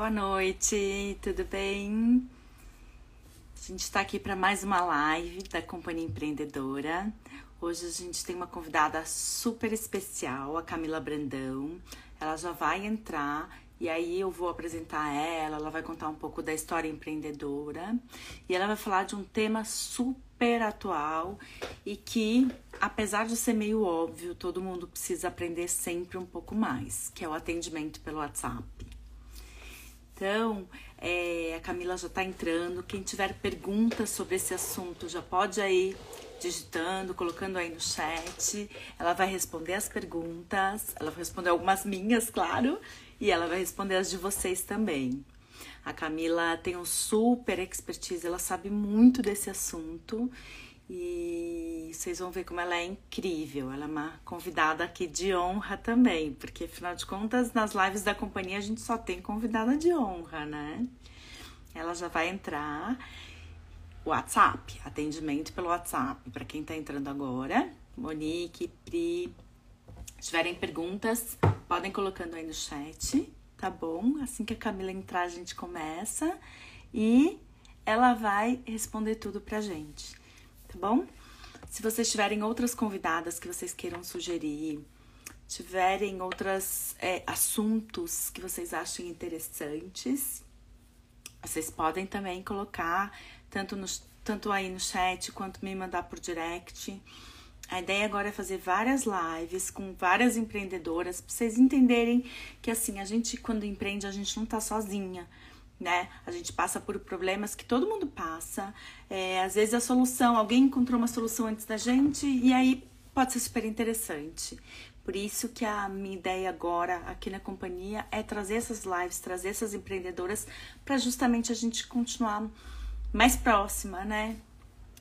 boa noite, tudo bem? A gente está aqui para mais uma live da Companhia Empreendedora. Hoje a gente tem uma convidada super especial, a Camila Brandão. Ela já vai entrar e aí eu vou apresentar ela, ela vai contar um pouco da história empreendedora e ela vai falar de um tema super atual e que, apesar de ser meio óbvio, todo mundo precisa aprender sempre um pouco mais, que é o atendimento pelo WhatsApp. Então, é, a Camila já está entrando. Quem tiver perguntas sobre esse assunto já pode aí digitando, colocando aí no chat. Ela vai responder as perguntas. Ela vai responder algumas minhas, claro, e ela vai responder as de vocês também. A Camila tem um super expertise, ela sabe muito desse assunto e vocês vão ver como ela é incrível. Ela é uma convidada aqui de honra também, porque afinal de contas, nas lives da companhia a gente só tem convidada de honra, né? Ela já vai entrar. WhatsApp, atendimento pelo WhatsApp, para quem tá entrando agora. Monique, Pri, se tiverem perguntas, podem colocando aí no chat, tá bom? Assim que a Camila entrar, a gente começa e ela vai responder tudo pra gente tá bom? Se vocês tiverem outras convidadas que vocês queiram sugerir, tiverem outros é, assuntos que vocês achem interessantes, vocês podem também colocar tanto, no, tanto aí no chat quanto me mandar por direct. A ideia agora é fazer várias lives com várias empreendedoras para vocês entenderem que assim, a gente quando empreende, a gente não tá sozinha né? A gente passa por problemas que todo mundo passa. É, às vezes a solução, alguém encontrou uma solução antes da gente e aí pode ser super interessante. Por isso que a minha ideia agora aqui na companhia é trazer essas lives, trazer essas empreendedoras para justamente a gente continuar mais próxima, né?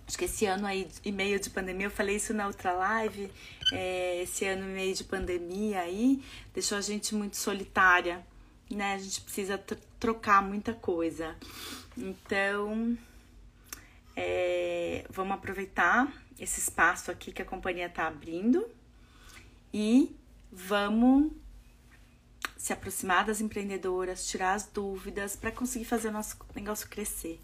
Acho que esse ano aí e meio de pandemia, eu falei isso na outra live, é, esse ano e meio de pandemia aí deixou a gente muito solitária, né? A gente precisa trocar muita coisa. Então, é, vamos aproveitar esse espaço aqui que a companhia está abrindo e vamos se aproximar das empreendedoras, tirar as dúvidas para conseguir fazer o nosso negócio crescer,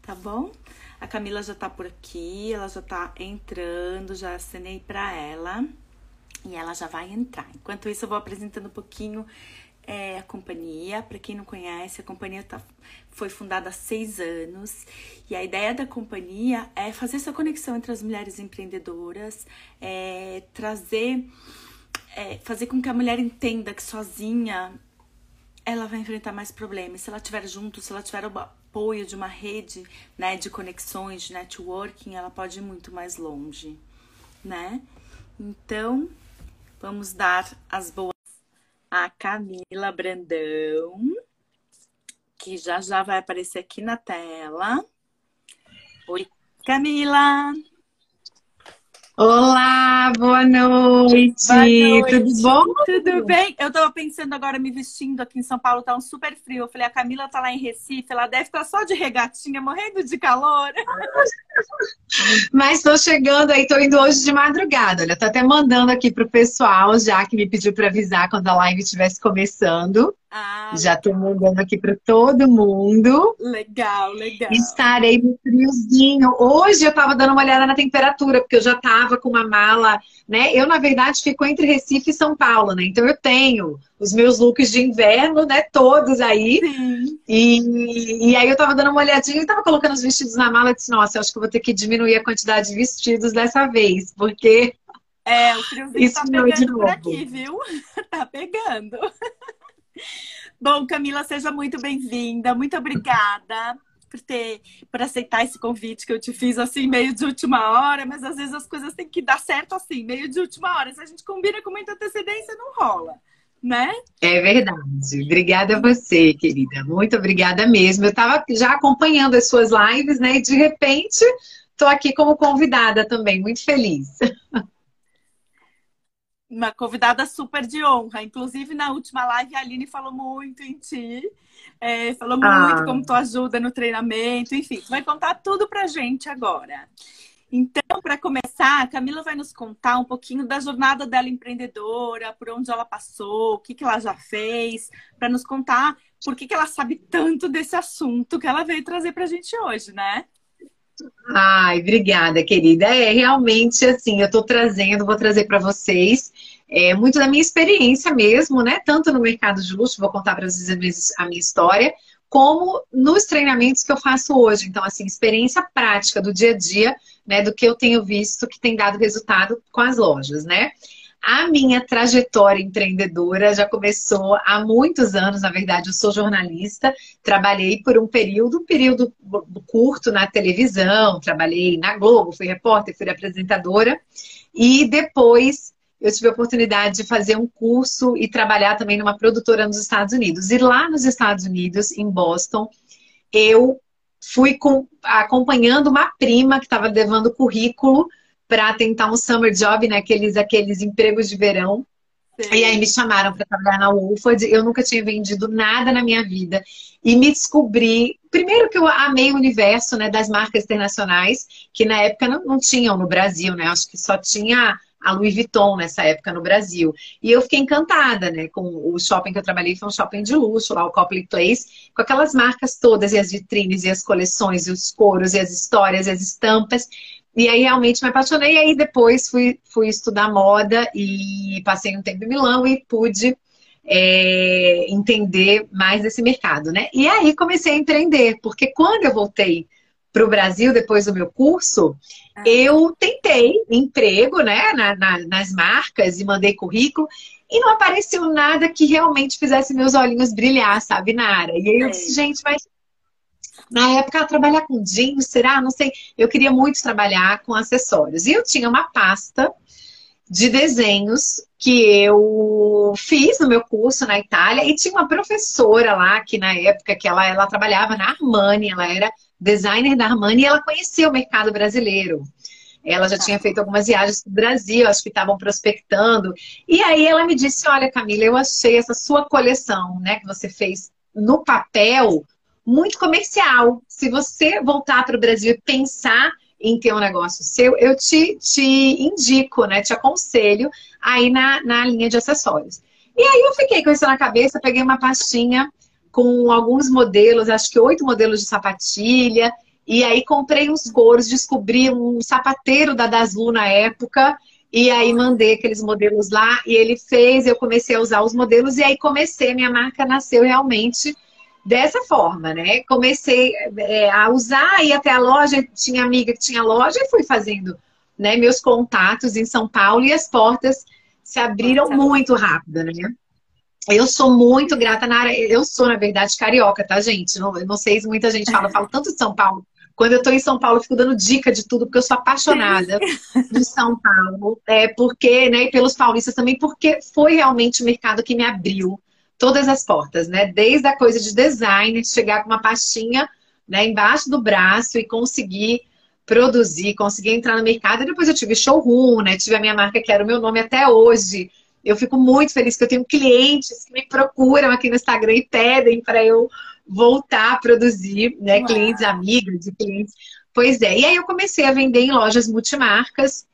tá bom? A Camila já tá por aqui, ela já tá entrando, já assinei para ela e ela já vai entrar. Enquanto isso, eu vou apresentando um pouquinho é a companhia. Para quem não conhece, a companhia tá, foi fundada há seis anos e a ideia da companhia é fazer essa conexão entre as mulheres empreendedoras, é, trazer, é, fazer com que a mulher entenda que sozinha ela vai enfrentar mais problemas. Se ela estiver junto, se ela tiver o apoio de uma rede né, de conexões, de networking, ela pode ir muito mais longe, né? Então, vamos dar as boas a Camila Brandão, que já já vai aparecer aqui na tela. Oi, Camila! Olá, boa noite. boa noite. Tudo bom? Tudo bem? Eu tava pensando agora me vestindo aqui em São Paulo, tá um super frio. Eu falei, a Camila tá lá em Recife, ela deve estar tá só de regatinha, morrendo de calor. Mas tô chegando aí, tô indo hoje de madrugada. Olha, tô até mandando aqui pro pessoal, já que me pediu para avisar quando a live estivesse começando. Ah, Já estou mandando aqui para todo mundo. Legal, legal. Estarei no friozinho. Hoje eu estava dando uma olhada na temperatura, porque eu já estava com uma mala, né? Eu, na verdade, fico entre Recife e São Paulo, né? Então eu tenho os meus looks de inverno, né? Todos aí. Sim. E, e aí eu estava dando uma olhadinha e estava colocando os vestidos na mala e disse, nossa, eu acho que eu vou ter que diminuir a quantidade de vestidos dessa vez, porque. É, o friozinho Isso tá pegando por aqui, viu? tá pegando. Bom, Camila, seja muito bem-vinda. Muito obrigada por ter por aceitar esse convite que eu te fiz assim meio de última hora, mas às vezes as coisas têm que dar certo assim, meio de última hora. Se a gente combina com muita antecedência, não rola. Né? É verdade. Obrigada a você, querida. Muito obrigada mesmo. Eu estava já acompanhando as suas lives, né? E de repente estou aqui como convidada também. Muito feliz. uma convidada super de honra. Inclusive, na última live, a Aline falou muito em ti. É, falou ah. muito como tu ajuda no treinamento. Enfim, tu vai contar tudo pra gente agora. Então, para começar, a Camila vai nos contar um pouquinho da jornada dela empreendedora, por onde ela passou, o que, que ela já fez, para nos contar por que, que ela sabe tanto desse assunto que ela veio trazer para a gente hoje, né? Ai, obrigada, querida. É realmente assim, eu estou trazendo, vou trazer para vocês é, muito da minha experiência mesmo, né? Tanto no mercado de luxo, vou contar para vocês a minha história, como nos treinamentos que eu faço hoje. Então, assim, experiência prática do dia a dia, né? Do que eu tenho visto que tem dado resultado com as lojas, né? A minha trajetória empreendedora já começou há muitos anos, na verdade, eu sou jornalista, trabalhei por um período, um período curto na televisão, trabalhei na Globo, fui repórter, fui apresentadora, e depois eu tive a oportunidade de fazer um curso e trabalhar também numa produtora nos Estados Unidos. E lá nos Estados Unidos, em Boston, eu fui com, acompanhando uma prima que estava levando currículo para tentar um summer job, né? Aqueles, aqueles empregos de verão. Sim. E aí me chamaram para trabalhar na Wolford. Eu nunca tinha vendido nada na minha vida. E me descobri. Primeiro que eu amei o universo né, das marcas internacionais, que na época não, não tinham no Brasil, né? Acho que só tinha a Louis Vuitton nessa época no Brasil. E eu fiquei encantada, né? Com o shopping que eu trabalhei, foi um shopping de luxo, lá o Copley Place, com aquelas marcas todas, e as vitrines, e as coleções, e os coros, e as histórias, e as estampas. E aí realmente me apaixonei. E aí depois fui, fui estudar moda e passei um tempo em Milão e pude é, entender mais desse mercado, né? E aí comecei a empreender, porque quando eu voltei para o Brasil depois do meu curso, ah. eu tentei emprego né, na, na, nas marcas e mandei currículo e não apareceu nada que realmente fizesse meus olhinhos brilhar, sabe, Nara? E aí eu disse, gente, mas na época, trabalhar com jeans, será? Não sei. Eu queria muito trabalhar com acessórios. E eu tinha uma pasta de desenhos que eu fiz no meu curso na Itália e tinha uma professora lá que na época que ela, ela trabalhava na Armani, ela era designer da Armani e ela conhecia o mercado brasileiro. Ela já tinha feito algumas viagens para o Brasil, acho que estavam prospectando. E aí ela me disse: Olha, Camila, eu achei essa sua coleção, né, que você fez no papel, muito comercial. Se você voltar para o Brasil e pensar em ter um negócio seu, eu te, te indico, né? Te aconselho aí na, na linha de acessórios. E aí eu fiquei com isso na cabeça, peguei uma pastinha com alguns modelos, acho que oito modelos de sapatilha, e aí comprei uns couros, descobri um sapateiro da Daslu na época, e aí mandei aqueles modelos lá, e ele fez, eu comecei a usar os modelos, e aí comecei, minha marca nasceu realmente dessa forma, né? Comecei é, a usar, ir até a loja, tinha amiga que tinha loja e fui fazendo né, meus contatos em São Paulo e as portas se abriram Nossa. muito rápido, né? Eu sou muito grata na área. Eu sou, na verdade, carioca, tá, gente? Não, não sei se muita gente fala, eu falo tanto de São Paulo. Quando eu tô em São Paulo, eu fico dando dica de tudo, porque eu sou apaixonada de São Paulo. É, porque, né, e pelos paulistas também, porque foi realmente o mercado que me abriu todas as portas, né? Desde a coisa de design, chegar com uma pastinha né, embaixo do braço e conseguir produzir, conseguir entrar no mercado. E depois eu tive showroom, né? Tive a minha marca que era o meu nome até hoje. Eu fico muito feliz que eu tenho clientes que me procuram aqui no Instagram e pedem para eu voltar a produzir, né? Uau. Clientes amigos e clientes. Pois é. E aí eu comecei a vender em lojas multimarcas,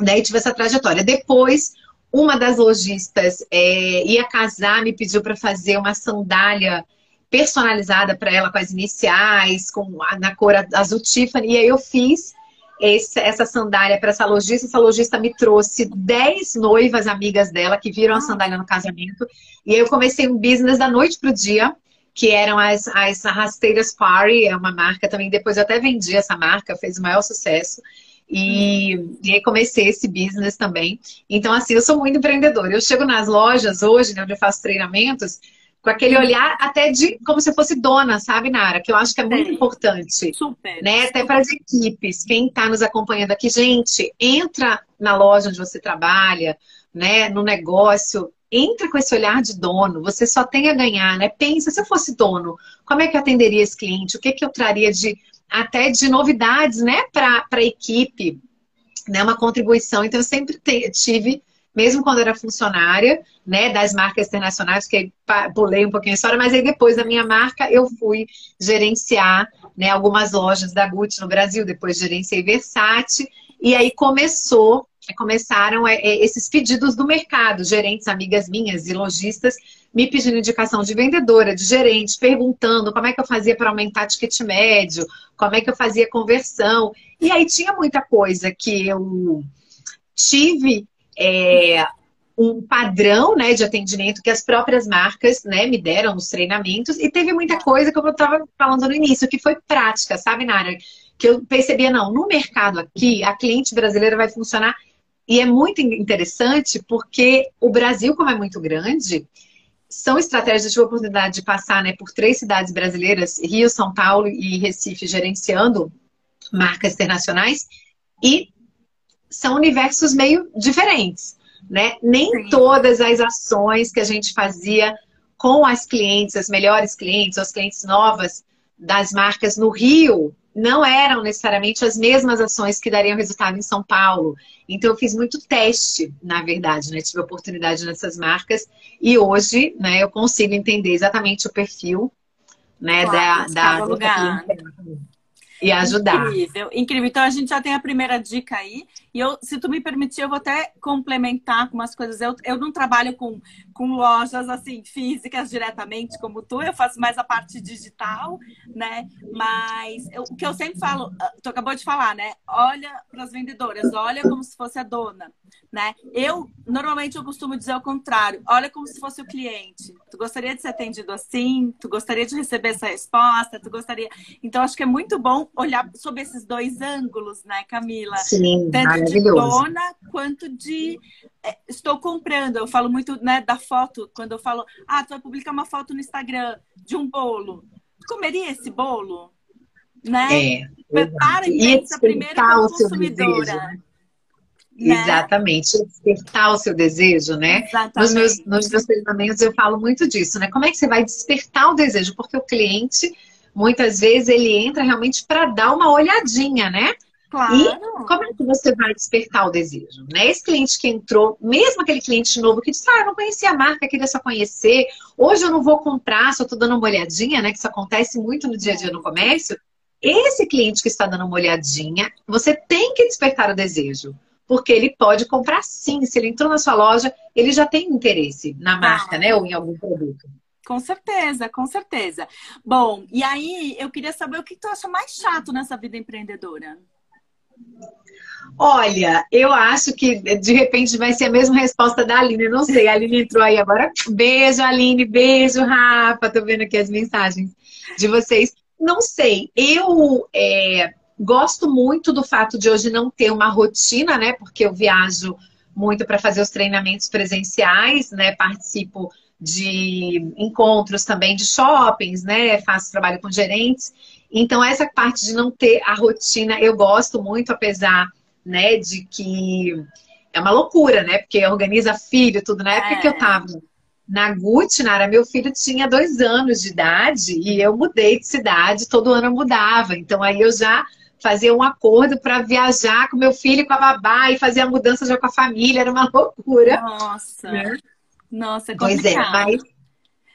né? E tive essa trajetória. Depois uma das lojistas é, ia casar, me pediu para fazer uma sandália personalizada para ela com as iniciais, com na cor azul Tiffany. E aí eu fiz esse, essa sandália para essa lojista. Essa lojista me trouxe 10 noivas amigas dela que viram a ah. sandália no casamento. E eu comecei um business da noite pro dia, que eram as, as rasteiras Party, é uma marca também. Depois eu até vendi essa marca, fez o maior sucesso. E, e aí comecei esse business também. Então, assim, eu sou muito empreendedora. Eu chego nas lojas hoje, né, onde eu faço treinamentos, com aquele olhar até de como se fosse dona, sabe, Nara? Que eu acho que é muito importante. Super. Né? Até para as equipes, quem está nos acompanhando aqui, gente, entra na loja onde você trabalha, né? No negócio, entra com esse olhar de dono, você só tem a ganhar, né? Pensa, se eu fosse dono, como é que eu atenderia esse cliente? O que, que eu traria de até de novidades, né, para a equipe, né, uma contribuição. Então, eu sempre te, tive, mesmo quando era funcionária, né, das marcas internacionais, que pulei um pouquinho a história, mas aí depois da minha marca eu fui gerenciar, né, algumas lojas da Gucci no Brasil, depois gerenciei Versace, e aí começou, começaram é, é, esses pedidos do mercado, gerentes, amigas minhas e lojistas me pedindo indicação de vendedora, de gerente, perguntando como é que eu fazia para aumentar ticket médio, como é que eu fazia conversão. E aí tinha muita coisa que eu tive é, um padrão né, de atendimento que as próprias marcas né, me deram nos treinamentos, e teve muita coisa, como eu estava falando no início, que foi prática, sabe, Nara? Que eu percebia, não, no mercado aqui, a cliente brasileira vai funcionar. E é muito interessante porque o Brasil, como é muito grande, são estratégias, eu tive a oportunidade de passar né, por três cidades brasileiras, Rio, São Paulo e Recife, gerenciando marcas internacionais, e são universos meio diferentes né? Nem Sim. todas as ações que a gente fazia com as clientes, as melhores clientes, as clientes novas das marcas no Rio, não eram necessariamente as mesmas ações que dariam resultado em São Paulo. Então, eu fiz muito teste, na verdade, né? Tive oportunidade nessas marcas e hoje, né, eu consigo entender exatamente o perfil, né, claro, da, da, lugar. da e ajudar. Incrível, incrível. Então a gente já tem a primeira dica aí. E eu, se tu me permitir, eu vou até complementar com umas coisas. Eu, eu não trabalho com, com lojas assim físicas diretamente como tu, eu faço mais a parte digital, né? Mas eu, o que eu sempre falo, ah, tu acabou de falar, né? Olha para as vendedoras, olha como se fosse a dona, né? Eu normalmente eu costumo dizer o contrário, olha como se fosse o cliente. Tu gostaria de ser atendido assim? Tu gostaria de receber essa resposta? Tu gostaria? Então acho que é muito bom olhar sob esses dois ângulos, né, Camila? Sim, Tanto de dona quanto de é, estou comprando. Eu falo muito né, da foto, quando eu falo, ah, tu vai publicar uma foto no Instagram de um bolo. comeria esse bolo? Né? É. Prepara e pensa primeiro como consumidora. Desejo, né? Né? Exatamente, despertar o seu desejo, né? Exatamente. Nos meus, nos meus treinamentos eu falo muito disso, né? Como é que você vai despertar o desejo? Porque o cliente, muitas vezes, ele entra realmente para dar uma olhadinha, né? Claro. E como é que você vai despertar o desejo? Né? Esse cliente que entrou, mesmo aquele cliente novo que disse, ah, eu não conhecia a marca, queria só conhecer, hoje eu não vou comprar, só estou dando uma olhadinha, né? Que isso acontece muito no dia a dia no comércio. Esse cliente que está dando uma olhadinha, você tem que despertar o desejo. Porque ele pode comprar sim. Se ele entrou na sua loja, ele já tem interesse na marca, ah. né? Ou em algum produto. Com certeza, com certeza. Bom, e aí eu queria saber o que tu acha mais chato nessa vida empreendedora. Olha, eu acho que de repente vai ser a mesma resposta da Aline. não sei, a Aline entrou aí agora. Beijo, Aline, beijo, Rafa. Tô vendo aqui as mensagens de vocês. Não sei, eu é, gosto muito do fato de hoje não ter uma rotina, né? Porque eu viajo muito para fazer os treinamentos presenciais, né? Participo de encontros também de shoppings, né? Faço trabalho com gerentes. Então, essa parte de não ter a rotina, eu gosto muito, apesar né, de que é uma loucura, né? Porque organiza filho, tudo. Na época é. que eu é. tava na Gucci, Nara, meu filho tinha dois anos de idade e eu mudei de cidade, todo ano eu mudava. Então, aí eu já fazia um acordo para viajar com meu filho com a babá e fazer a mudança já com a família, era uma loucura. Nossa, né? nossa, é complicado. Pois é, mas,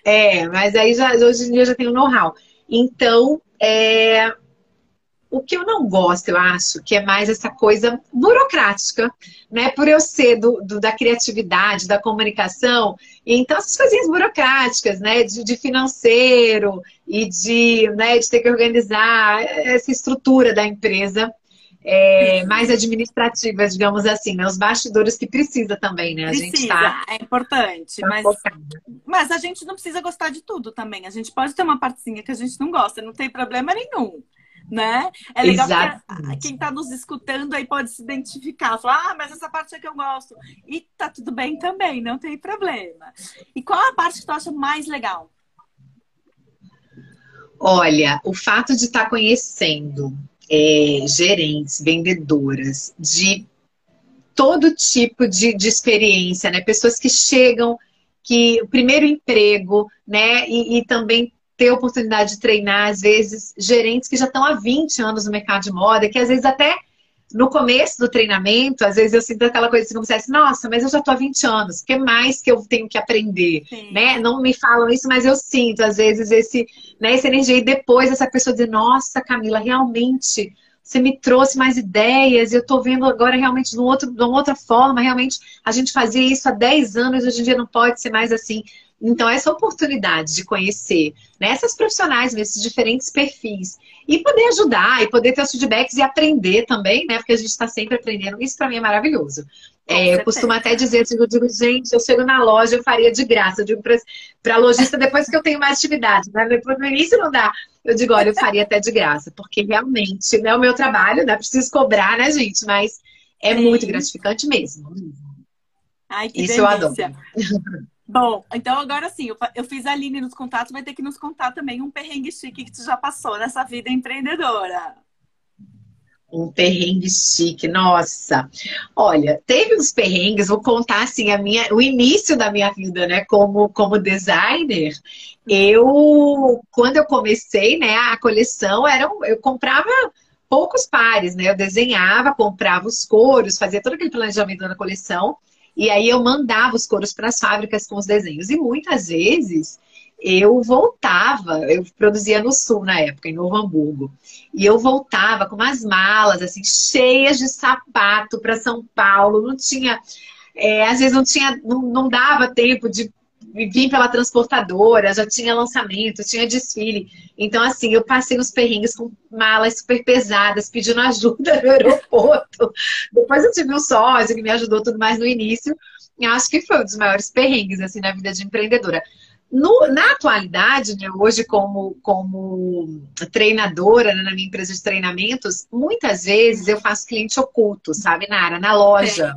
é, mas aí já, hoje em dia eu já tenho know-how. Então, é, o que eu não gosto, eu acho, que é mais essa coisa burocrática, né? Por eu ser do, do da criatividade, da comunicação, então essas coisinhas burocráticas, né? De, de, financeiro e de, né, de ter que organizar essa estrutura da empresa. É, mais administrativas, digamos assim, né? Os bastidores que precisa também, né? A precisa, gente tá, é importante, tá mas, mas a gente não precisa gostar de tudo também. A gente pode ter uma partezinha que a gente não gosta, não tem problema nenhum. Né? É legal que quem está nos escutando aí pode se identificar, falar, ah, mas essa parte é que eu gosto. E tá tudo bem também, não tem problema. E qual a parte que tu acha mais legal? Olha, o fato de estar tá conhecendo é, gerentes, vendedoras, de todo tipo de, de experiência, né? Pessoas que chegam, que o primeiro emprego, né? E, e, também ter a oportunidade de treinar, às vezes, gerentes que já estão há 20 anos no mercado de moda, que às vezes até no começo do treinamento, às vezes eu sinto aquela coisa assim, como se fosse, nossa, mas eu já tô há 20 anos, o que mais que eu tenho que aprender? Né? Não me falam isso, mas eu sinto, às vezes, esse, né, essa energia. E depois essa pessoa diz, nossa, Camila, realmente você me trouxe mais ideias, e eu tô vendo agora realmente de, outro, de uma outra forma, realmente a gente fazia isso há 10 anos, hoje em dia não pode ser mais assim. Então, essa oportunidade de conhecer né, essas profissionais nesses diferentes perfis e poder ajudar e poder ter os feedbacks e aprender também, né? Porque a gente está sempre aprendendo. Isso para mim é maravilhoso. É, eu costumo até dizer eu digo, gente, eu chego na loja, eu faria de graça. Eu digo para a lojista depois que eu tenho mais atividade, né? Depois no início não dá. Eu digo, olha, eu faria até de graça, porque realmente não é o meu trabalho, né? Preciso cobrar, né, gente? Mas é Sim. muito gratificante mesmo. Ai, que Isso delícia. eu adoro. Bom, então agora sim, eu, eu fiz a Aline nos contatos, vai ter que nos contar também um perrengue chique que tu já passou nessa vida empreendedora. Um perrengue chique, nossa. Olha, teve uns perrengues, vou contar assim a minha, o início da minha vida, né, como como designer. Eu, quando eu comecei, né, a coleção era eu comprava poucos pares, né? Eu desenhava, comprava os coros, fazia todo aquele planejamento da coleção e aí eu mandava os coros para as fábricas com os desenhos. E muitas vezes eu voltava, eu produzia no sul na época, em Novo Hamburgo. E eu voltava com umas malas assim cheias de sapato para São Paulo. Não tinha, é, às vezes não tinha, não, não dava tempo de vim pela transportadora, já tinha lançamento, tinha desfile. Então, assim, eu passei uns perrengues com malas super pesadas, pedindo ajuda no aeroporto. Depois eu tive um sócio que me ajudou tudo mais no início. E acho que foi um dos maiores perrengues, assim, na vida de empreendedora. No, na atualidade, né, hoje como, como treinadora né, na minha empresa de treinamentos, muitas vezes eu faço cliente oculto, sabe, Nara? Na loja.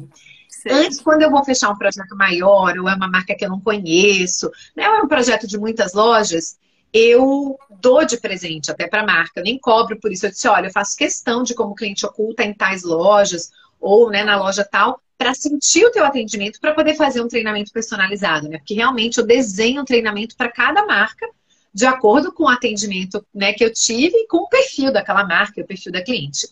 Antes, quando eu vou fechar um projeto maior, ou é uma marca que eu não conheço, né, ou é um projeto de muitas lojas, eu dou de presente até para a marca, eu nem cobro por isso. Eu disse, olha, eu faço questão de como cliente oculta em tais lojas, ou né, na loja tal, para sentir o teu atendimento, para poder fazer um treinamento personalizado, né? Porque realmente eu desenho um treinamento para cada marca, de acordo com o atendimento né, que eu tive e com o perfil daquela marca, o perfil da cliente.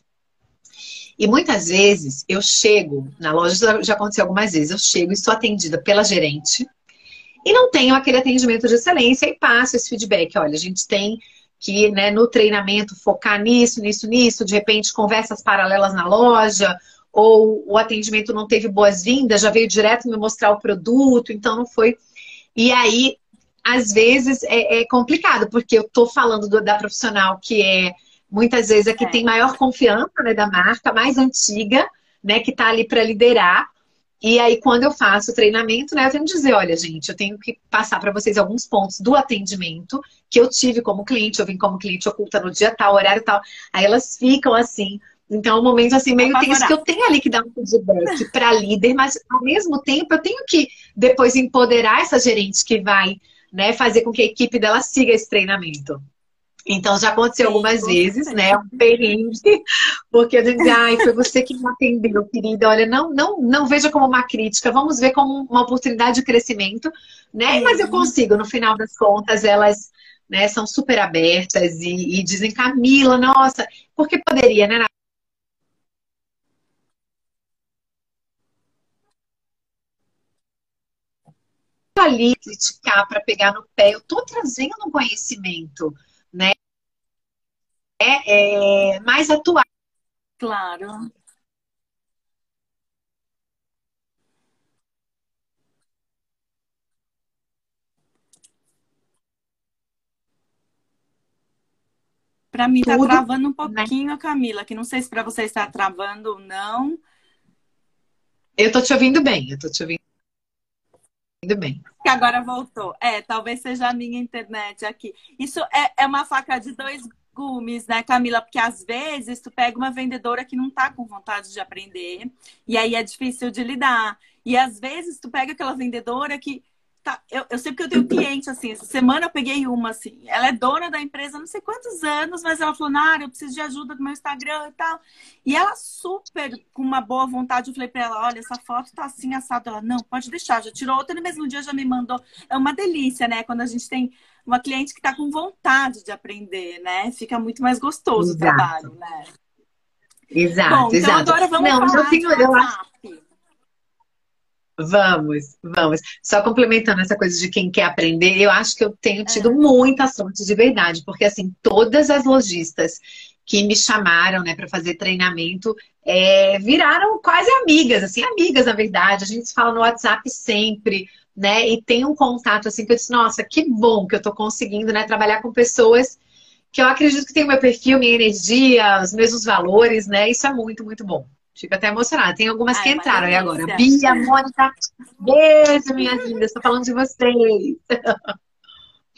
E muitas vezes eu chego, na loja já aconteceu algumas vezes, eu chego e sou atendida pela gerente e não tenho aquele atendimento de excelência e passo esse feedback. Olha, a gente tem que, né, no treinamento, focar nisso, nisso, nisso, de repente, conversas paralelas na loja, ou o atendimento não teve boas-vindas, já veio direto me mostrar o produto, então não foi. E aí, às vezes, é, é complicado, porque eu tô falando do, da profissional que é Muitas vezes a que é. tem maior confiança né, da marca, mais antiga, né, que está ali para liderar. E aí, quando eu faço o treinamento, né, eu tenho que dizer, olha, gente, eu tenho que passar para vocês alguns pontos do atendimento que eu tive como cliente, eu vim como cliente oculta no dia tal, horário tal. Aí elas ficam assim. Então, é um momento assim, meio tenso que eu tenho ali que dar um feedback para líder, mas ao mesmo tempo eu tenho que depois empoderar essa gerente que vai né, fazer com que a equipe dela siga esse treinamento. Então já aconteceu Sim, algumas vezes, né? Um perrengue, porque eu dizia, ai, foi você que me atendeu, querida. Olha, não, não, não veja como uma crítica, vamos ver como uma oportunidade de crescimento, né? Mas eu consigo, no final das contas, elas né, são super abertas e, e dizem, Camila, nossa, porque poderia, né? Ali criticar para pegar no pé, eu estou trazendo um conhecimento né? É, é mais atual. Claro. Para mim está travando um né? pouquinho, né? Camila, que não sei se para você está travando ou não. Eu tô te ouvindo bem, eu tô te ouvindo bem. Que agora voltou. É, talvez seja a minha internet aqui. Isso é, é uma faca de dois gumes, né, Camila? Porque às vezes tu pega uma vendedora que não tá com vontade de aprender, e aí é difícil de lidar. E às vezes tu pega aquela vendedora que Tá, eu, eu sei porque eu tenho cliente, assim, essa semana eu peguei uma, assim, ela é dona da empresa não sei quantos anos, mas ela falou, Nara, eu preciso de ajuda do meu Instagram e tal. E ela super, com uma boa vontade, eu falei pra ela, olha, essa foto tá assim, assada. Ela, não, pode deixar, já tirou outra no mesmo dia, já me mandou. É uma delícia, né? Quando a gente tem uma cliente que tá com vontade de aprender, né? Fica muito mais gostoso Exato. o trabalho, né? Exato, Bom, então exato. agora vamos Não, falar eu tenho, de eu acho WhatsApp. Vamos, vamos. Só complementando essa coisa de quem quer aprender, eu acho que eu tenho tido É. muita sorte de verdade, porque assim, todas as lojistas que me chamaram, né, para fazer treinamento, é, viraram quase amigas, assim, amigas na verdade. A gente se fala no WhatsApp sempre, né, e tem um contato assim que eu disse, nossa, que bom que eu tô conseguindo, né, trabalhar com pessoas que eu acredito que tem o meu perfil, minha energia, os mesmos valores, né? Isso é muito, muito bom. Fico até emocionada. Tem algumas Ai, que uma entraram aí agora. Bia, Mônica, beijo, minhas lindas. Estou falando de vocês.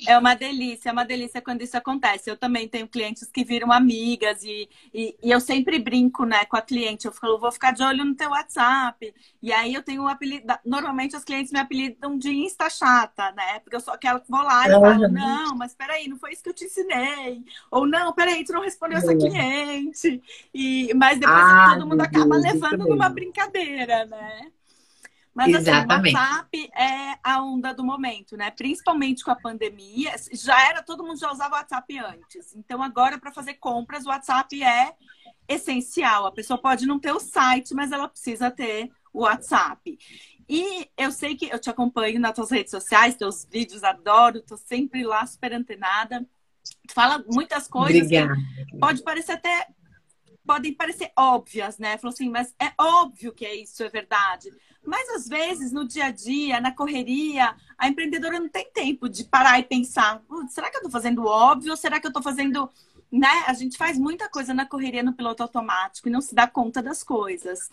É uma delícia, é uma delícia quando isso acontece. Eu também tenho clientes que viram amigas e, e, e eu sempre brinco, né, com a cliente. Eu falo, vou ficar de olho no teu WhatsApp. E aí eu tenho o apelido. Normalmente os clientes me apelidam de Insta chata, né? Porque eu só aquela que vou lá e Uhum. falo, não, mas peraí, não foi isso que eu te ensinei. Ou não, peraí, tu não respondeu essa Uhum. cliente. E, mas depois Ai, todo mundo acaba Deus, levando numa brincadeira, né? Mas assim, o Exatamente. WhatsApp é a onda do momento, né? Principalmente com a pandemia. Já era, todo mundo já usava o WhatsApp antes. Então, agora, para fazer compras, o WhatsApp é essencial. A pessoa pode não ter o site, mas ela precisa ter o WhatsApp. E eu sei que eu te acompanho nas tuas redes sociais, teus vídeos, adoro, tô sempre lá super antenada. Tu fala muitas coisas que pode parecer até podem parecer óbvias, né? Falou assim, mas é óbvio que é isso, é verdade. Mas às vezes, no dia a dia, na correria, a empreendedora não tem tempo de parar e pensar: "Putz, será que eu tô fazendo óbvio ou será que eu tô fazendo. Né? A gente faz muita coisa na correria no piloto automático e não se dá conta das coisas.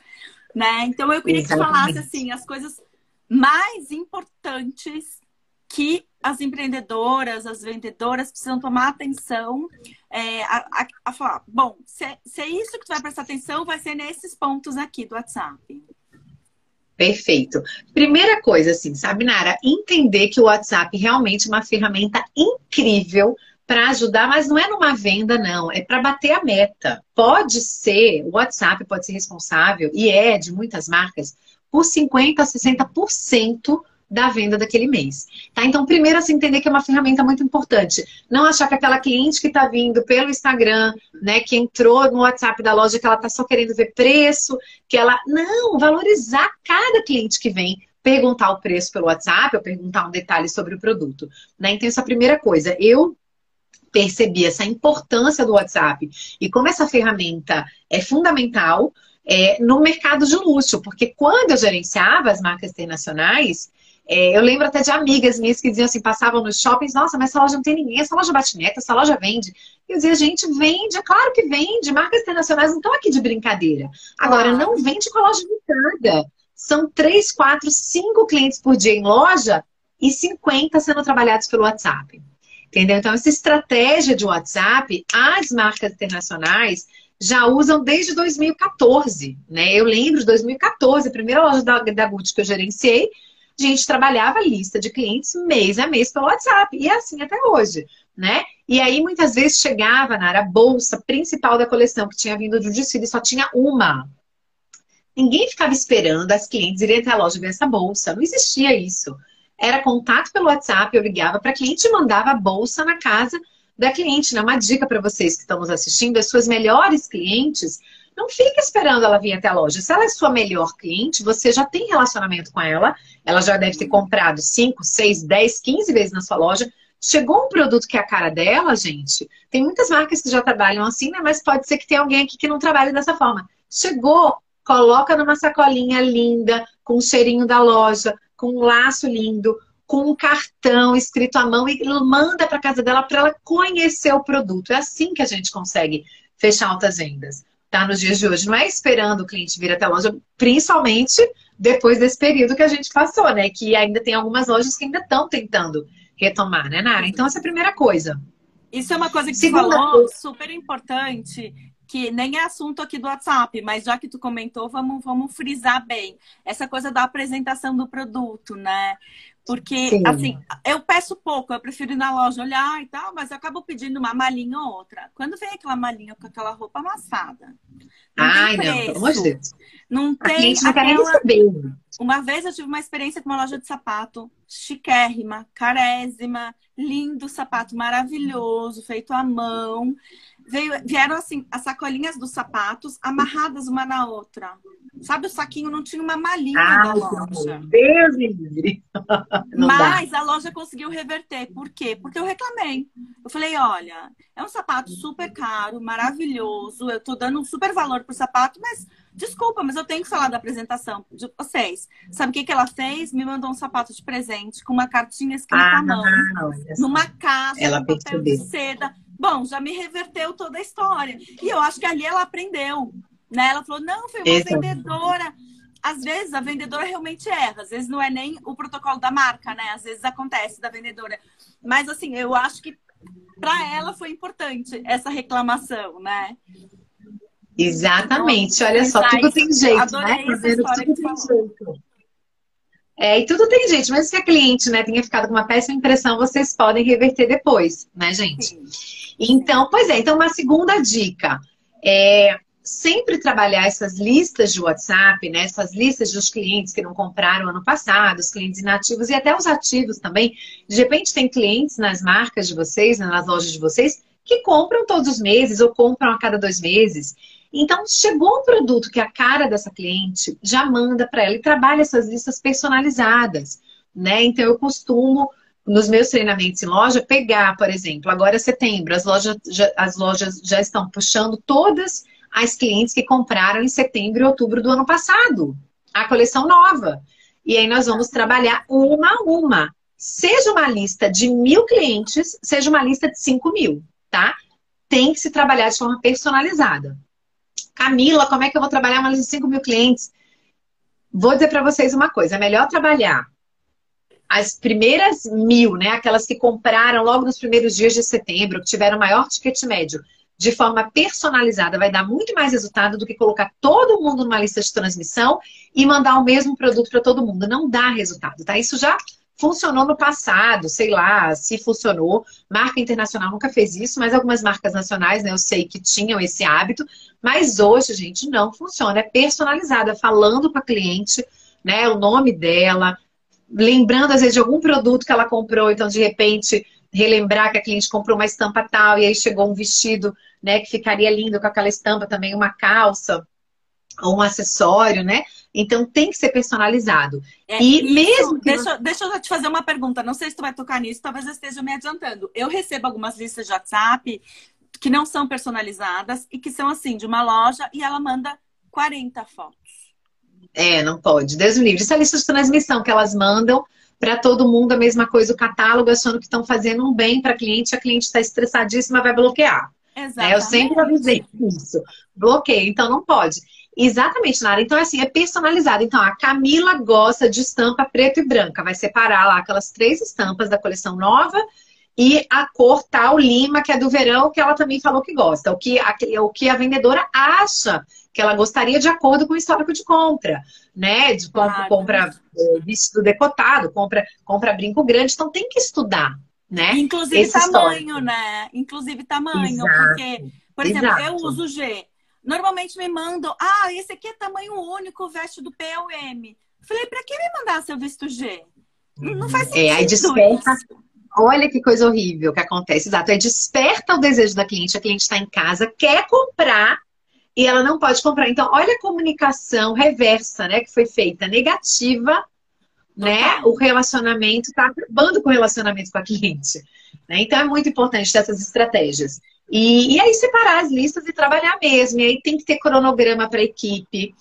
Né? Então eu queria que tu falasse Exatamente. assim, as coisas mais importantes que as empreendedoras, as vendedoras precisam tomar atenção é, a, a- a falar, bom, se, é- se é isso que tu vai prestar atenção, vai ser nesses pontos aqui do WhatsApp. Perfeito. Primeira coisa, assim, sabe, Nara? Entender que o WhatsApp realmente é uma ferramenta incrível para ajudar, mas não é numa venda, não. É para bater a meta. Pode ser, o WhatsApp pode ser responsável, e é de muitas marcas, por 50% a 60% da venda daquele mês. Tá? Então, primeiro, assim, entender que é uma ferramenta muito importante. Não achar que aquela cliente que está vindo pelo Instagram, né, que entrou no WhatsApp da loja, que ela está só querendo ver preço, que ela. Não, valorizar cada cliente que vem, perguntar o preço pelo WhatsApp, ou perguntar um detalhe sobre o produto. Né? Então, essa é a primeira coisa. Eu percebi essa importância do WhatsApp e como essa ferramenta é fundamental é, no mercado de luxo, porque quando eu gerenciava as marcas internacionais, é, eu lembro até de amigas minhas que diziam assim, passavam nos shoppings, nossa, mas essa loja não tem ninguém, essa loja bate meta, essa loja vende. E eu dizia, gente, vende, é claro que vende, marcas internacionais não estão aqui de brincadeira. Agora, Claro. não vende com a loja limitada. São três, quatro, cinco clientes por dia em loja e 50 sendo trabalhados pelo WhatsApp. Entendeu? Então, essa estratégia de WhatsApp, as marcas internacionais já usam desde 2014, né? Eu lembro de 2014, a primeira loja da, da Gucci que eu gerenciei, a gente trabalhava lista de clientes mês a mês pelo WhatsApp. E é assim até hoje, né? E aí, muitas vezes, chegava, Nara, a bolsa principal da coleção, que tinha vindo de um desfile, só tinha uma. Ninguém ficava esperando as clientes irem até a loja ver essa bolsa. Não existia isso. Era contato pelo WhatsApp, eu ligava para cliente e mandava a bolsa na casa da cliente. Né? Uma dica para vocês que estão nos assistindo, as suas melhores clientes, não fica esperando ela vir até a loja. Se ela é sua melhor cliente, você já tem relacionamento com ela, ela já deve ter comprado 5, 6, 10, 15 vezes na sua loja. Chegou um produto que é a cara dela, gente. Tem muitas marcas que já trabalham assim, né? Mas pode ser que tenha alguém aqui que não trabalhe dessa forma. Chegou, coloca numa sacolinha linda, com o cheirinho da loja, com um laço lindo, com um cartão escrito à mão e manda para casa dela para ela conhecer o produto. É assim que a gente consegue fechar altas vendas. Tá, nos dias de hoje, não é esperando o cliente vir até a loja, principalmente depois desse período que a gente passou, né? Que ainda tem algumas lojas que ainda estão tentando retomar, né, Nara? Então, essa é a primeira coisa. Isso é uma coisa que Segunda tu falou, super importante, que nem é assunto aqui do WhatsApp, mas já que tu comentou, vamos, vamos frisar bem. Essa coisa da apresentação do produto, né? Porque, Sim. assim, eu peço pouco, eu prefiro ir na loja olhar e tal, mas eu acabo pedindo uma malinha ou outra. Quando vem aquela malinha com aquela roupa amassada, não Ai, tem não, preço, pelo amor de Deus. não A tem cliente não quer nem aquela... saber. Uma vez eu tive uma experiência com uma loja de sapato chiquérrima, carésima, lindo sapato maravilhoso, feito à mão. veio, vieram assim, as sacolinhas dos sapatos amarradas uma na outra. Sabe, o saquinho não tinha uma malinha Ai, da loja. Deus me. Mas dá. a loja conseguiu reverter. Por quê? Porque eu reclamei. Eu falei, olha, é um sapato super caro, maravilhoso. Eu tô dando um super valor pro sapato, mas desculpa, mas eu tenho que falar da apresentação de vocês. Sabe o que, que ela fez? Me mandou um sapato de presente com uma cartinha escrita ah, à mão, não, numa caixa, ela papel de seda. Bom, já me reverteu toda a história. E eu acho que ali ela aprendeu. Né? Ela falou, não, foi uma Esse vendedora. Às vezes a vendedora realmente erra, às vezes não é nem o protocolo da marca, né? Às vezes acontece da vendedora. Mas assim, eu acho que para ela foi importante essa reclamação, né? Exatamente. Então, Olha só, tudo tem jeito, né? Tudo tem jeito. É, e tudo tem jeito, mesmo se a cliente né, tenha ficado com uma péssima impressão, vocês podem reverter depois, né, gente? Sim. Então, pois é, então uma segunda dica é sempre trabalhar essas listas de WhatsApp, né? Essas listas dos clientes que não compraram ano passado, os clientes inativos e até os ativos também. De repente tem clientes nas marcas de vocês, né, nas lojas de vocês, que compram todos os meses ou compram a cada dois meses. Então, chegou um produto que é a cara dessa cliente, já manda para ela e trabalha essas listas personalizadas, né? Então, eu costumo nos meus treinamentos em loja, pegar, por exemplo, agora é setembro, as lojas, já, as lojas já estão puxando todas as clientes que compraram em setembro e outubro do ano passado. A coleção nova. E aí nós vamos trabalhar uma a uma. Seja uma lista de mil clientes, seja uma lista de cinco mil, tá? Tem que se trabalhar de forma personalizada. Camila, como é que eu vou trabalhar uma lista de cinco mil clientes? Vou dizer para vocês uma coisa: é melhor trabalhar as primeiras mil, né? Aquelas que compraram logo nos primeiros dias de setembro, que tiveram maior ticket médio, de forma personalizada, vai dar muito mais resultado do que colocar todo mundo numa lista de transmissão e mandar o mesmo produto para todo mundo. Não dá resultado, tá? Isso já funcionou no passado, sei lá, se funcionou. Marca internacional nunca fez isso, mas algumas marcas nacionais, né, eu sei que tinham esse hábito, mas hoje, gente, não funciona. É personalizada, falando para a cliente, né, o nome dela, lembrando, às vezes, de algum produto que ela comprou, então, de repente, relembrar que a cliente comprou uma estampa tal, e aí chegou um vestido, né, que ficaria lindo com aquela estampa também, uma calça, ou um acessório, né? Então tem que ser personalizado. É, e isso, mesmo. Que... Deixa, deixa eu te fazer uma pergunta. Não sei se tu vai tocar nisso, talvez eu esteja me adiantando. Eu recebo algumas listas de WhatsApp que não são personalizadas e que são assim, de uma loja, e ela manda 40 fotos. É, não pode. Deus me livre. Isso é a lista de transmissão que elas mandam para todo mundo a mesma coisa, o catálogo, achando que estão fazendo um bem para cliente, a cliente está estressadíssima, vai bloquear. Exatamente. É, eu sempre avisei isso. Bloqueio, então não pode. Exatamente, Nara. Então, assim, é personalizado. Então, a Camila gosta de estampa preto e branca. Vai separar lá aquelas três estampas da coleção nova e a cor tal lima, que é do verão, que ela também falou que gosta. O que a, o que a vendedora acha que ela gostaria de acordo com o histórico de compra, né? De compra, compra é, vestido decotado, compra, compra brinco grande. Então tem que estudar, né? Inclusive tamanho, histórico. né? Inclusive tamanho. Exato. Porque, por exemplo, Exato. eu uso G. Normalmente me mandam, ah, esse aqui é tamanho único, veste do P ou M. Falei, pra que me mandar se eu visto G? Não faz sentido. É, aí desperta. Isso. Olha que coisa horrível que acontece. Exato. É desperta o desejo da cliente. A cliente está em casa, quer comprar e ela não pode comprar. Então, olha a comunicação reversa, né, que foi feita, negativa, né? O relacionamento está acabando com o relacionamento com a cliente. Né? Então, é muito importante ter essas estratégias. E, e aí, separar as listas e trabalhar mesmo. E aí, tem que ter cronograma para a equipe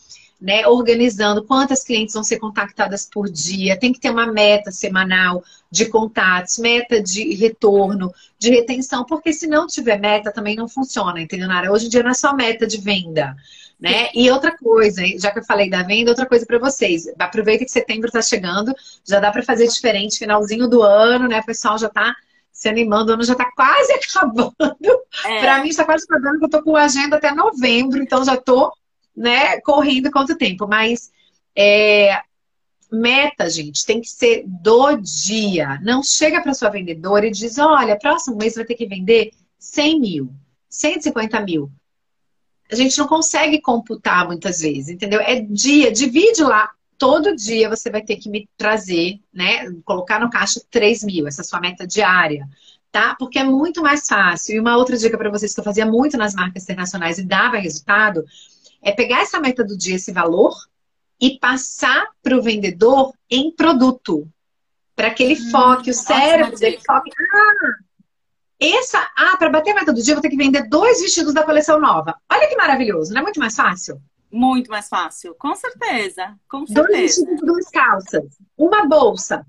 né, organizando quantas clientes vão ser contactadas por dia, tem que ter uma meta semanal de contatos, meta de retorno, de retenção, porque se não tiver meta também não funciona, entendeu, Nara? Hoje em dia não é só meta de venda, né? E outra coisa, já que eu falei da venda, outra coisa para vocês. Aproveita que setembro está chegando, já dá para fazer diferente, finalzinho do ano, né? O pessoal já está se animando, o ano já está quase acabando. É. Para mim está quase acabando, que eu estou com agenda até novembro, então já estou né, correndo quanto tempo, mas é, meta, gente, tem que ser do dia. Não chega para sua vendedora e diz: olha, próximo mês vai ter que vender 100 mil, 150 mil. A gente não consegue computar muitas vezes, entendeu? É dia, divide lá. Todo dia você vai ter que me trazer, né? Colocar no caixa 3 mil, essa é sua meta diária. tá? Porque é muito mais fácil. E uma outra dica para vocês que eu fazia muito nas marcas internacionais e dava resultado é pegar essa meta do dia, esse valor, e passar para o vendedor em produto. Para que ele hum, foque, o cérebro dele foque. Ah, essa, ah, para bater a meta do dia, eu vou ter que vender dois vestidos da coleção nova. Olha que maravilhoso, não é muito mais fácil? Muito mais fácil, com certeza. Com certeza. Dois vestidos, duas calças, uma bolsa,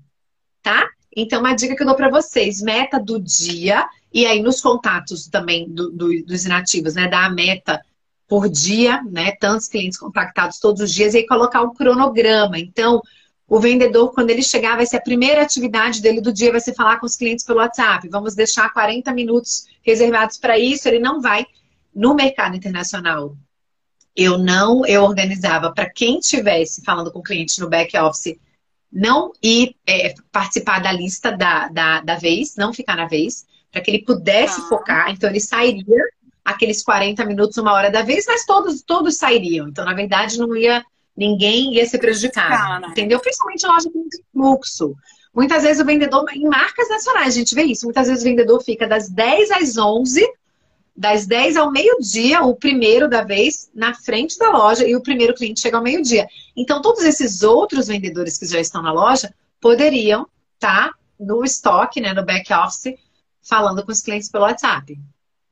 tá? Então, uma dica que eu dou para vocês: meta do dia, e aí nos contatos também do, do, dos inativos, né? Dar a meta por dia, né? Tantos clientes contactados todos os dias, e aí colocar um cronograma. Então, o vendedor, quando ele chegar, vai ser a primeira atividade dele do dia, vai ser falar com os clientes pelo WhatsApp. Vamos deixar 40 minutos reservados para isso. Ele não vai no mercado internacional. Eu não, eu organizava para quem estivesse falando com o cliente no back office não ir é, participar da lista da, da, da vez, não ficar na vez, para que ele pudesse ah. focar. Então, ele sairia aqueles 40 minutos, uma hora da vez, mas todos, todos sairiam. Então, na verdade, não ia. Ninguém ia ser prejudicado. Né? Entendeu? Principalmente loja com fluxo. Muitas vezes o vendedor, em marcas nacionais, a gente vê isso. Muitas vezes o vendedor fica das 10 às 11 das 10 ao meio-dia, o primeiro da vez, na frente da loja, e o primeiro cliente chega ao meio-dia. Então, todos esses outros vendedores que já estão na loja poderiam estar tá no estoque, né, no back-office, falando com os clientes pelo WhatsApp.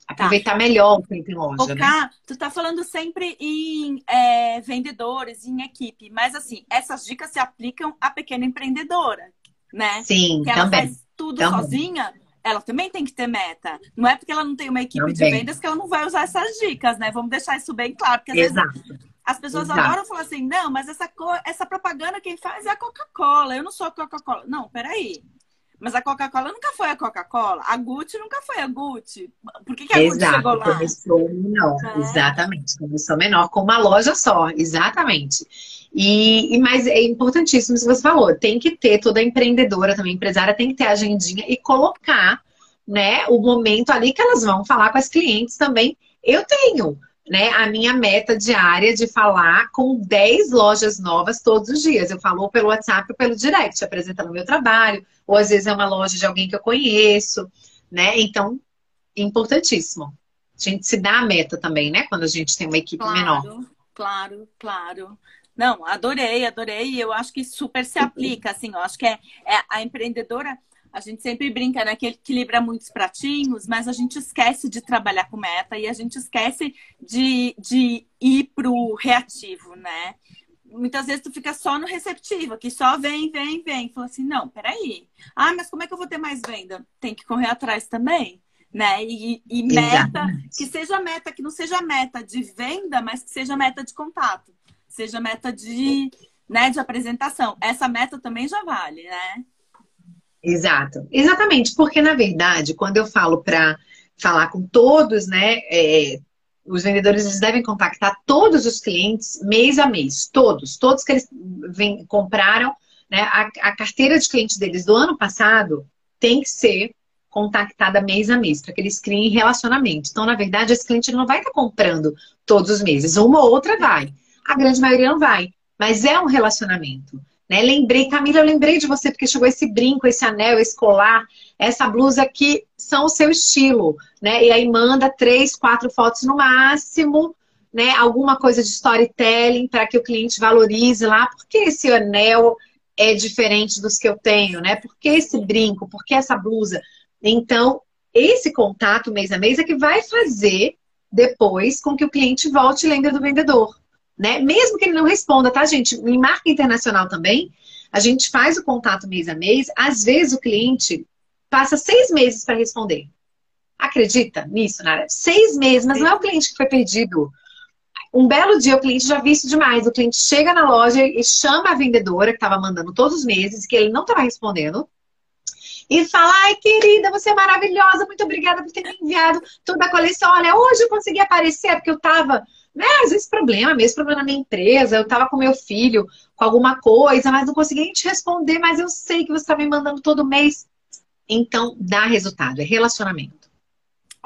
Aproveitar tá. melhor o tempo em loja. Ô, né? tu tá falando sempre em é, vendedores, em equipe, mas assim, essas dicas se aplicam à pequena empreendedora, né? Sim, que ela também. faz tudo também. sozinha ela também tem que ter meta. Não é porque ela não tem uma equipe também. de vendas que ela não vai usar essas dicas, né? Vamos deixar isso bem claro. Porque às Exato. vezes as pessoas Exato. adoram falar assim, não, mas essa, essa propaganda quem faz é a Coca-Cola. Eu não sou a Coca-Cola. Não, peraí. Mas a Coca-Cola nunca foi a Coca-Cola. A Gucci nunca foi a Gucci. Por que, que a Exato, Gucci chegou lá? Começou menor, é. exatamente. Começou menor, com uma loja só, exatamente. E, e mas é importantíssimo isso que você falou. Tem que ter toda empreendedora também, empresária, tem que ter agendinha e colocar, né, o momento ali que elas vão falar com as clientes também. Eu tenho, né, a minha meta diária de falar com 10 lojas novas todos os dias. Eu falo pelo WhatsApp ou pelo direct, apresentando o meu trabalho, ou às vezes é uma loja de alguém que eu conheço, né? Então, importantíssimo. A gente se dá a meta também, né? Quando a gente tem uma equipe claro, menor. Claro, claro. Não, adorei, adorei. Eu acho que super se aplica, assim, eu acho que é, é a empreendedora, a gente sempre brinca, né, que equilibra muitos pratinhos, mas a gente esquece de trabalhar com meta e a gente esquece de, de ir pro reativo, né? Muitas vezes tu fica só no receptivo, que só vem, vem, vem. Fala assim, não, peraí. Ah, mas como é que eu vou ter mais venda? Tem que correr atrás também né? E, e meta, que seja meta, que não seja meta de venda, mas que seja meta de contato seja meta de, né, de apresentação. Essa meta também já vale, né? Exato, exatamente, porque na verdade, quando eu falo para falar com todos, né, é, os vendedores eles devem contactar todos os clientes mês a mês, todos, todos que eles vem, compraram, né, a, a carteira de clientes deles do ano passado tem que ser contactada mês a mês, para que eles criem relacionamento. Então, na verdade, esse cliente não vai estar comprando todos os meses, uma ou outra vai a grande maioria não vai. Mas é um relacionamento. Né? Lembrei, Camila, eu lembrei de você porque chegou esse brinco, esse anel, esse colar, essa blusa que são o seu estilo, né? E aí manda três, quatro fotos no máximo, né? Alguma coisa de storytelling para que o cliente valorize lá, porque esse anel é diferente dos que eu tenho, né? Por que esse brinco? Por que essa blusa? Então, esse contato mês a mês é que vai fazer depois com que o cliente volte e lembre do vendedor né? Mesmo que ele não responda, tá, gente? Em marca internacional também, a gente faz o contato mês a mês. Às vezes o cliente passa seis meses para responder. Acredita nisso, Nara? Seis meses, mas não é o cliente que foi perdido. Um belo dia o cliente já visto demais. O cliente chega na loja e chama a vendedora que estava mandando todos os meses, que ele não estava respondendo. E fala, ai querida, você é maravilhosa, muito obrigada por ter me enviado toda a coleção. Olha, hoje eu consegui aparecer porque eu estava né, às vezes problema, mesmo problema na minha empresa, eu tava com meu filho com alguma coisa, mas não conseguia te responder, mas eu sei que você tá me mandando todo mês. Então, dá resultado, é relacionamento.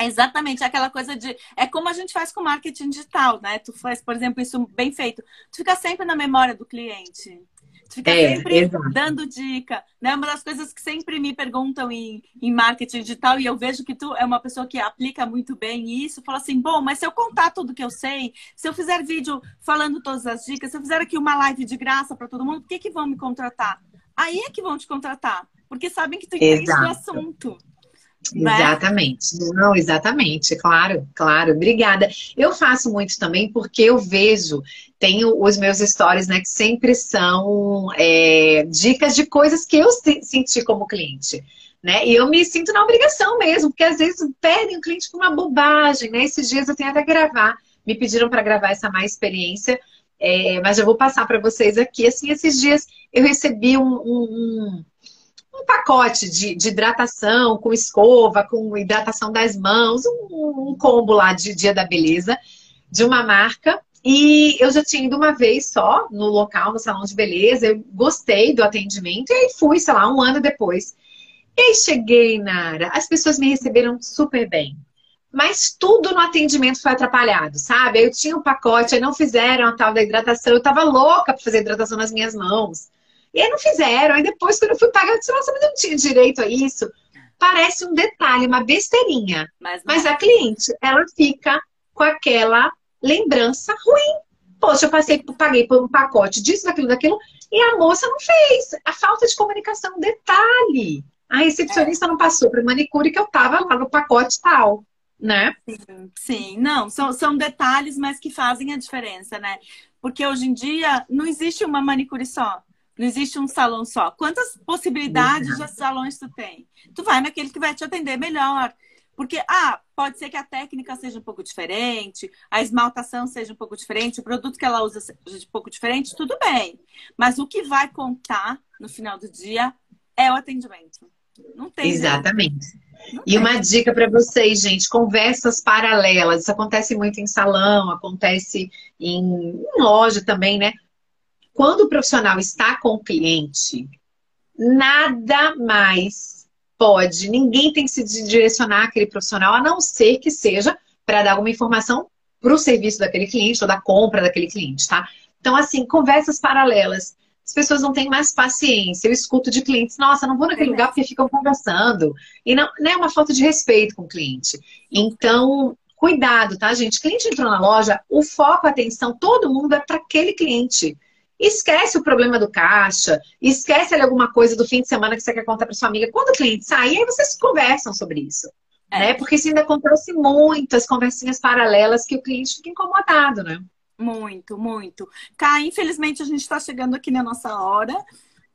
exatamente aquela coisa de. É como a gente faz com marketing digital, né? Tu faz, por exemplo, isso bem feito. Tu fica sempre na memória do cliente. Tu fica é, sempre exato. dando dica. Né? Uma das coisas que sempre me perguntam em, em marketing digital, e eu vejo que tu é uma pessoa que aplica muito bem isso, fala assim, bom, mas se eu contar tudo que eu sei, se eu fizer vídeo falando todas as dicas, se eu fizer aqui uma live de graça para todo mundo, por que, que vão me contratar? Aí é que vão te contratar, porque sabem que tu entende do assunto. Né? Exatamente. Não, exatamente. Claro, claro. Obrigada. Eu faço muito também porque eu vejo, tenho os meus stories, né, que sempre são é, dicas de coisas que eu senti como cliente. Né? E eu me sinto na obrigação mesmo, porque às vezes perdem o cliente por uma bobagem, né? Esses dias eu tenho até gravar, me pediram para gravar essa mais experiência, é, mas eu vou passar para vocês aqui. Assim, esses dias eu recebi um, um pacote de, de, hidratação com escova, com hidratação das mãos, um, um, combo lá de Dia da Beleza de uma marca. E eu já tinha ido uma vez só no local, no salão de beleza, eu gostei do atendimento e aí fui, sei lá, um ano depois. E aí cheguei, Nara, as pessoas me receberam super bem. Mas tudo no atendimento foi atrapalhado, sabe? Eu tinha um pacote, aí não fizeram a tal da hidratação. Eu tava louca para fazer hidratação nas minhas mãos. E aí não fizeram. Aí depois, quando eu fui pagar, eu disse, nossa, mas eu não tinha direito a isso. Parece um detalhe, uma besteirinha. Mas, mas é. a cliente, ela fica com aquela lembrança ruim. Poxa, eu passei, paguei por um pacote disso, daquilo, daquilo, e a moça não fez. A falta de comunicação, detalhe. A recepcionista é. não passou para manicure que eu tava lá no pacote tal, né? Sim, sim, não, são, são detalhes, mas que fazem a diferença, né? Porque hoje em dia não existe uma manicure só. Não existe um salão só. Quantas possibilidades de salões tu tem? Tu vai naquele que vai te atender melhor. Porque, ah, pode ser que a técnica seja um pouco diferente, a esmaltação seja um pouco diferente, o produto que ela usa seja um pouco diferente, tudo bem. Mas o que vai contar no final do dia é o atendimento. Não tem. Exatamente. Não e tem. uma dica para vocês, gente: conversas paralelas. Isso acontece muito em salão, acontece em, em loja também, né? Quando o profissional está com o cliente, nada mais pode, ninguém tem que se direcionar àquele profissional, a não ser que seja para dar alguma informação para o serviço daquele cliente ou da compra daquele cliente, tá? Então, assim, conversas paralelas. As pessoas não têm mais paciência. Eu escuto de clientes, nossa, não vou naquele lugar porque ficam conversando. E não, não é uma falta de respeito com o cliente. Então, cuidado, tá, gente? Cliente entrou na loja, o foco, a atenção, todo mundo é para aquele cliente. Esquece o problema do caixa, esquece ali alguma coisa do fim de semana que você quer contar para sua amiga. Quando o cliente sair, aí vocês conversam sobre isso. É. Né? Porque isso ainda acontece muitas conversinhas paralelas que o cliente fica incomodado, né? Muito, muito. Cá, infelizmente, a gente está chegando aqui na nossa hora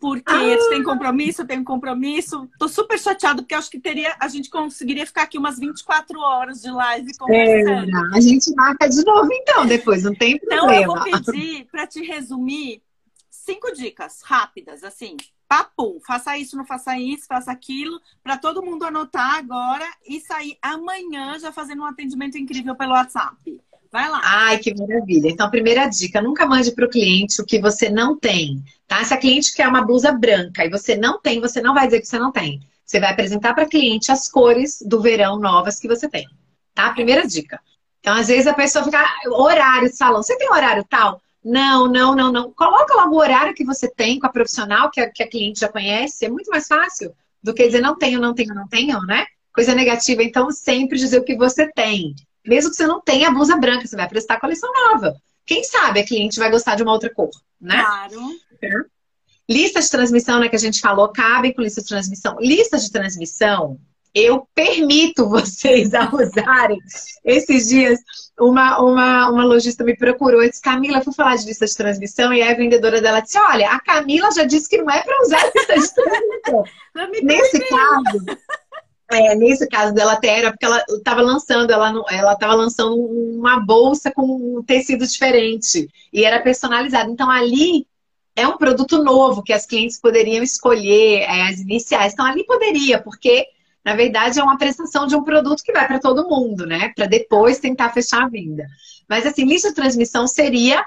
porque ah. eles têm compromisso, eu tenho compromisso. Tô super chateado, porque acho que teria, a gente conseguiria ficar aqui umas 24 horas de live conversando. É, a gente marca de novo então, depois, não tem problema. Então eu vou pedir para te resumir cinco dicas rápidas, assim. Papum, faça isso, não faça isso, faça aquilo, para todo mundo anotar agora e sair amanhã já fazendo um atendimento incrível pelo WhatsApp. Vai lá. Ai, que maravilha. Então, primeira dica, nunca mande para o cliente o que você não tem, tá? Se a cliente quer uma blusa branca e você não tem, você não vai dizer que você não tem. Você vai apresentar para a cliente as cores do verão novas que você tem, tá? Primeira dica. Então, às vezes a pessoa fica, ah, horário de salão, você tem horário tal? Não, não, não, não. Coloca logo o horário que você tem com a profissional que a, que a cliente já conhece. É muito mais fácil do que dizer não tenho, não tenho, não tenho, né? Coisa negativa. Então, sempre dizer o que você tem. Mesmo que você não tenha a blusa branca, você vai prestar a coleção nova. Quem sabe a cliente vai gostar de uma outra cor, né? Claro. É. Lista de transmissão, né, que a gente falou, cabe com lista de transmissão. Lista de transmissão, eu permito vocês a usarem. Esses dias, uma, uma, uma lojista me procurou e disse, Camila, fui falar de lista de transmissão, e a vendedora dela disse, olha, a Camila já disse que não é para usar lista de transmissão. Nesse caso, é, nesse caso dela até era porque ela estava lançando, ela ela estava lançando uma bolsa com um tecido diferente e era personalizado. Então ali é um produto novo que as clientes poderiam escolher é, as iniciais. Então ali poderia, porque na verdade é uma prestação de um produto que vai para todo mundo, né? Para depois tentar fechar a venda. Mas assim, lista de transmissão seria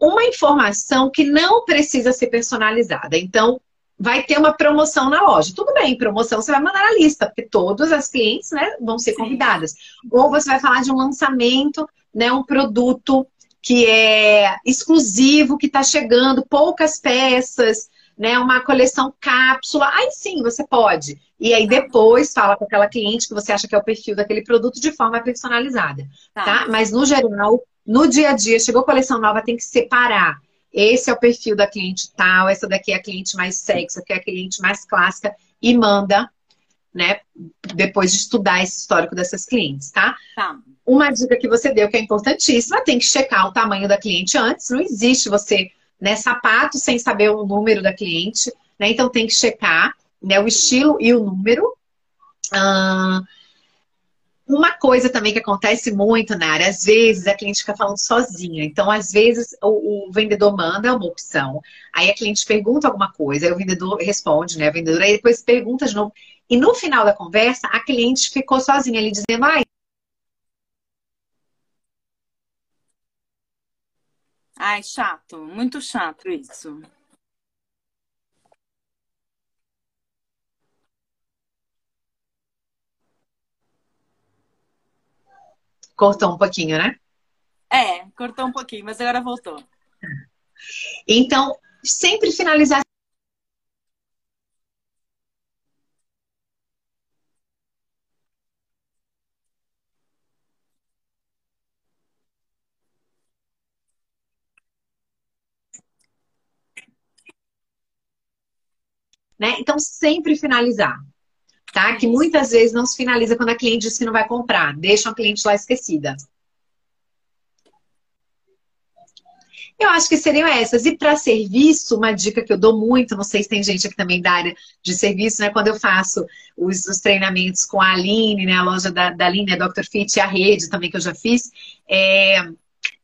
uma informação que não precisa ser personalizada. Então, vai ter uma promoção na loja. Tudo bem, promoção você vai mandar na lista, porque todas as clientes né, vão ser convidadas. Ou você vai falar de um lançamento, né, um produto que é exclusivo, que está chegando, poucas peças, né? Uma coleção cápsula. Aí sim, você pode. E aí depois fala com aquela cliente que você acha que é o perfil daquele produto de forma personalizada, tá? tá? Mas no geral, no dia a dia, chegou coleção nova, tem que separar. Esse é o perfil da cliente tal, essa daqui é a cliente mais sexy, aqui é a cliente mais clássica e manda, né? Depois de estudar esse histórico dessas clientes, tá? Tá. Uma dica que você deu que é importantíssima, tem que checar o tamanho da cliente antes. Não existe você, né, sapato sem saber o número da cliente, né? Então tem que checar, né, o estilo e o número. Ah, uma coisa também que acontece muito na área, às vezes a cliente fica falando sozinha. Então, às vezes, o, o, vendedor manda uma opção, aí a cliente pergunta alguma coisa, aí o vendedor responde, né? A vendedora, aí depois pergunta de novo. E no final da conversa, a cliente ficou sozinha ali dizendo, ai. Ai, chato, muito chato isso. Cortou um pouquinho, né? É, cortou um pouquinho, mas agora voltou. Então, sempre finalizar. Né? Então, sempre finalizar tá? Que muitas vezes não se finaliza quando a cliente diz que não vai comprar, deixa a cliente lá esquecida. Eu acho que seriam essas. E para serviço, uma dica que eu dou muito, não sei se tem gente aqui também da área de serviço, né? Quando eu faço os, os treinamentos com a Aline, né? A loja da, da Aline, a Dr. Fit a rede também que eu já fiz, é,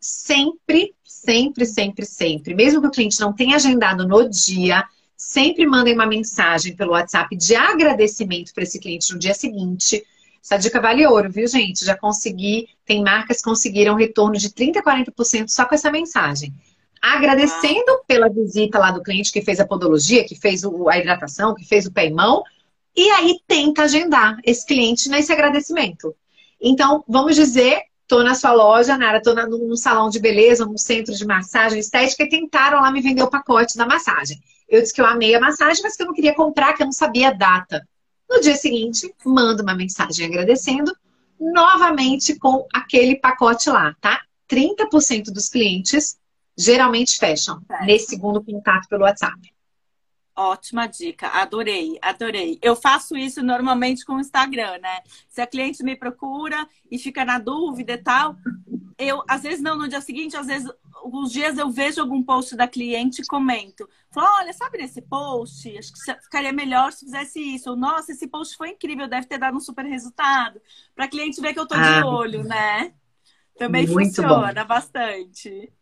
sempre, sempre, sempre, sempre, mesmo que o cliente não tenha agendado no dia, sempre mandem uma mensagem pelo WhatsApp de agradecimento para esse cliente no dia seguinte. Essa dica vale ouro, viu, gente? Já consegui, tem marcas que conseguiram retorno de 30% a 40% só com essa mensagem. Agradecendo ah. pela visita lá do cliente que fez a podologia, que fez a hidratação, que fez o pé e mão, e aí tenta agendar esse cliente nesse agradecimento. Então, vamos dizer, tô na sua loja, Nara, tô num salão de beleza, num centro de massagem estética e tentaram lá me vender o pacote da massagem. Eu disse que eu amei a massagem, mas que eu não queria comprar, que eu não sabia a data. No dia seguinte, mando uma mensagem agradecendo, novamente com aquele pacote lá, tá? 30% dos clientes geralmente fecham certo. nesse segundo contato pelo WhatsApp. Ótima dica, adorei, adorei. Eu faço isso normalmente com o Instagram, né? Se a cliente me procura e fica na dúvida e tal, eu, às vezes não no dia seguinte, às vezes alguns dias eu vejo algum post da cliente e comento. Falo, olha, sabe nesse post? Acho que ficaria melhor se fizesse isso. Ou, Nossa, esse post foi incrível, deve ter dado um super resultado. Para a cliente ver que eu estou ah, de olho, né? Também funciona bom. bastante.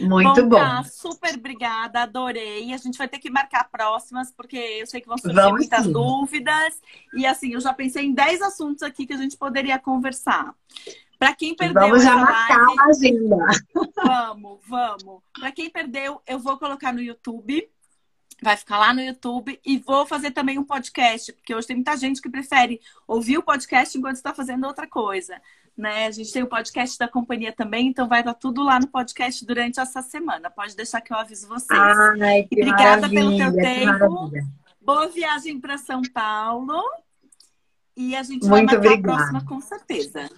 Muito bom. Tá, super obrigada, adorei. A gente vai ter que marcar próximas, porque eu sei que vão surgir Vamos muitas sim. dúvidas. E assim, eu já pensei em 10 assuntos aqui que a gente poderia conversar. Para quem perdeu vamos já marcar live, a agenda. Vamos, vamos. Para quem perdeu, eu vou colocar no YouTube. Vai ficar lá no YouTube e vou fazer também um podcast, porque hoje tem muita gente que prefere ouvir o podcast enquanto está fazendo outra coisa. Né? A gente tem o podcast da companhia também, então vai estar tudo lá no podcast durante essa semana. Pode deixar que eu aviso vocês. Ai, Obrigada pelo teu tempo. Boa viagem para São Paulo. E a gente Muito vai marcar obrigada. a próxima com certeza.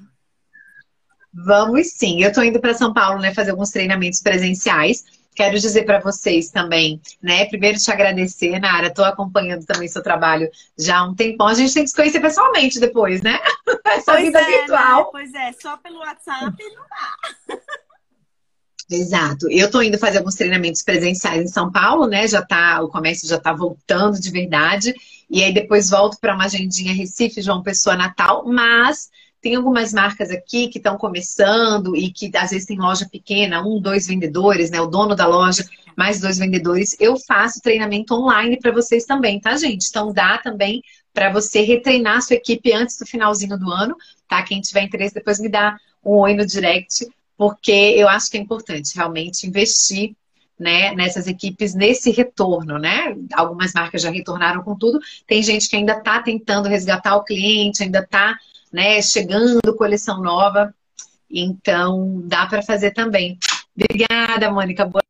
Vamos sim. Eu estou indo para São Paulo, né, fazer alguns treinamentos presenciais. Quero dizer para vocês também, né? Primeiro te agradecer, Nara. Estou acompanhando também seu trabalho já há um tempão. A gente tem que se conhecer pessoalmente depois, né? Essa pois vida é, virtual. Né? Pois é, só pelo WhatsApp não dá. Exato. Eu estou indo fazer alguns treinamentos presenciais em São Paulo, né? Já tá, o comércio já está voltando de verdade. E aí depois volto para uma agendinha Recife, João Pessoa, Natal. Mas tem algumas marcas aqui que estão começando e que às vezes tem loja pequena, um, dois vendedores, né? O dono da loja, mais dois vendedores. Eu faço treinamento online para vocês também, tá, gente? Então dá também para você retreinar a sua equipe antes do finalzinho do ano, tá? Quem tiver interesse, depois me dá um oi no direct, porque eu acho que é importante realmente investir né, nessas equipes nesse retorno, né? Algumas marcas já retornaram com tudo. Tem gente que ainda está tentando resgatar o cliente, ainda está né, chegando coleção nova. Então, dá para fazer também. Obrigada, Mônica. Boa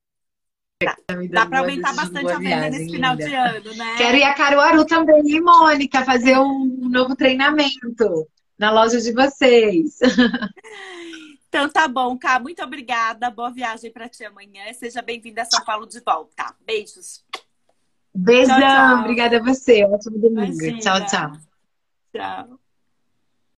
Dá, dá para aumentar bastante a venda nesse final de ano, né? Quero ir a Caruaru também, hein, Mônica? Fazer um novo treinamento na loja de vocês. Então tá bom, Cá. Muito obrigada. Boa viagem para ti amanhã. Seja bem-vinda a São Paulo de volta. Beijos. Beijão. Tchau, tchau. Obrigada a você. Ótimo domingo. Imagina. Tchau, tchau. Tchau.